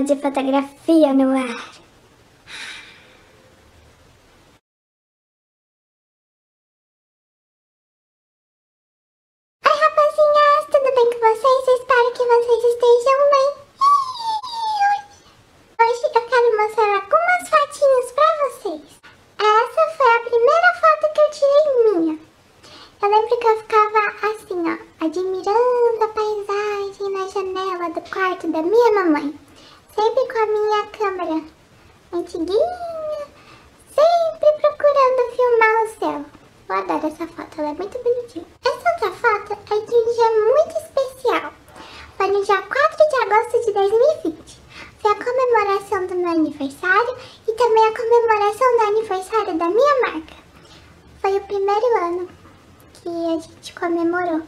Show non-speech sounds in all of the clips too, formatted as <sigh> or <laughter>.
de fotografia no ar. Oi, rapazinhas, tudo bem com vocês? Eu espero que vocês estejam bem. Hoje eu quero mostrar algumas fotinhas pra vocês. Essa foi a primeira foto que eu tirei minha. Eu lembro que eu ficava assim, ó, admirando a paisagem na janela do quarto da minha mamãe. Sempre com a minha câmera antiguinha, sempre procurando filmar o céu. Eu adoro essa foto, ela é muito bonitinha. Essa outra foto é de um dia muito especial. Foi no dia 4 de agosto de 2020. Foi a comemoração do meu aniversário e também a comemoração do aniversário da minha marca. Foi o primeiro ano que a gente comemorou.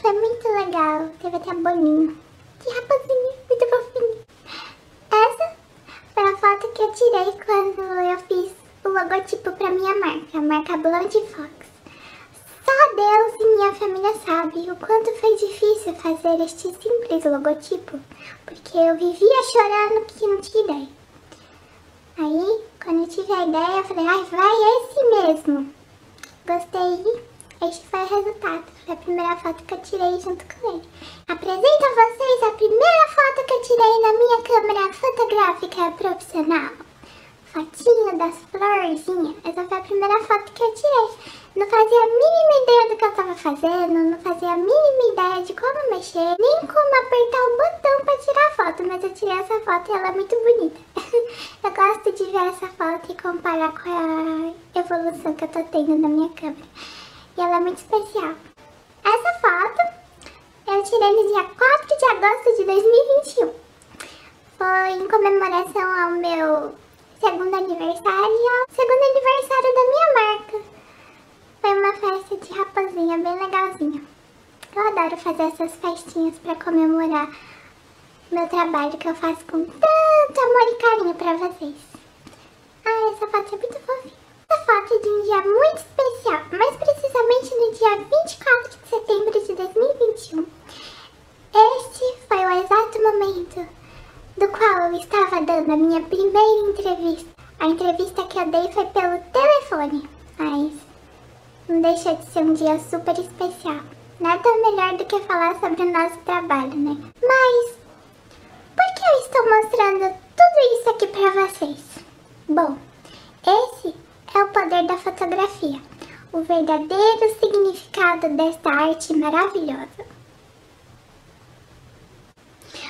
Foi muito legal, teve até bolinho. Que rapazinho, muito fofinho. Essa foi a foto que eu tirei quando eu fiz o logotipo para minha marca, a marca Blonde Fox. Só Deus e minha família sabem o quanto foi difícil fazer este simples logotipo, porque eu vivia chorando que não tinha ideia. Aí, quando eu tive a ideia, eu falei, ai, vai esse mesmo. Gostei, este foi o resultado. Foi a primeira foto que eu tirei junto com ele. Apresento a vocês a primeira foto que eu tirei na minha câmera fotográfica profissional. Fotinho das florzinhas. Essa foi a primeira foto que eu tirei. Não fazia a mínima ideia do que eu tava fazendo, não fazia a mínima ideia de como mexer, nem como apertar o botão pra tirar a foto, mas eu tirei essa foto e ela é muito bonita. <laughs> eu gosto de ver essa foto e comparar com a evolução que eu tô tendo na minha câmera. E ela é muito especial. Essa foto eu tirei no dia 4 de agosto de 2021. Foi em comemoração ao meu segundo aniversário segundo aniversário da minha marca. Foi uma festa de raposinha bem legalzinha. Eu adoro fazer essas festinhas para comemorar meu trabalho que eu faço com tanto amor e carinho para vocês. Ah, essa foto é muito fofinha. Essa foto é de um dia muito especial, mais precisamente no dia 24 de setembro de 2021. Este foi o exato momento do qual eu estava dando a minha primeira entrevista. A entrevista que eu dei foi pelo telefone, mas não deixa de ser um dia super especial. Nada melhor do que falar sobre o nosso trabalho, né? Mas, por que eu estou mostrando tudo isso aqui para vocês? Bom, esse é o poder da fotografia, o verdadeiro significado desta arte maravilhosa.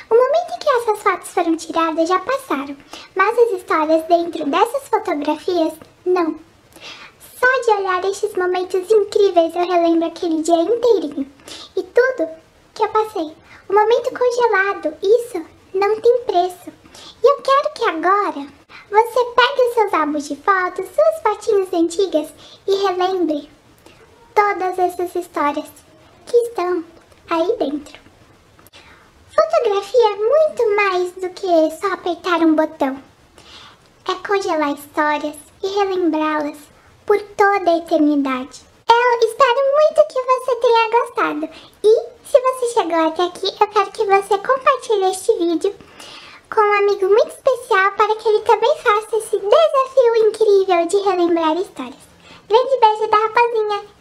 O momento em que essas fotos foram tiradas já passaram, mas as histórias dentro dessas fotografias não. Só de olhar estes momentos incríveis eu relembro aquele dia inteirinho e tudo que eu passei. O momento congelado, isso não tem preço. E eu quero que agora você pegue os seus álbuns de fotos, suas fotinhas antigas e relembre todas essas histórias que estão aí dentro. Fotografia é muito mais do que só apertar um botão. É congelar histórias e relembrá-las por toda a eternidade. Eu espero muito que você tenha gostado. E se você chegou até aqui, eu quero que você compartilhe este vídeo com um amigo muito especial para que ele também faça esse desafio incrível de relembrar histórias. Grande beijo da rapazinha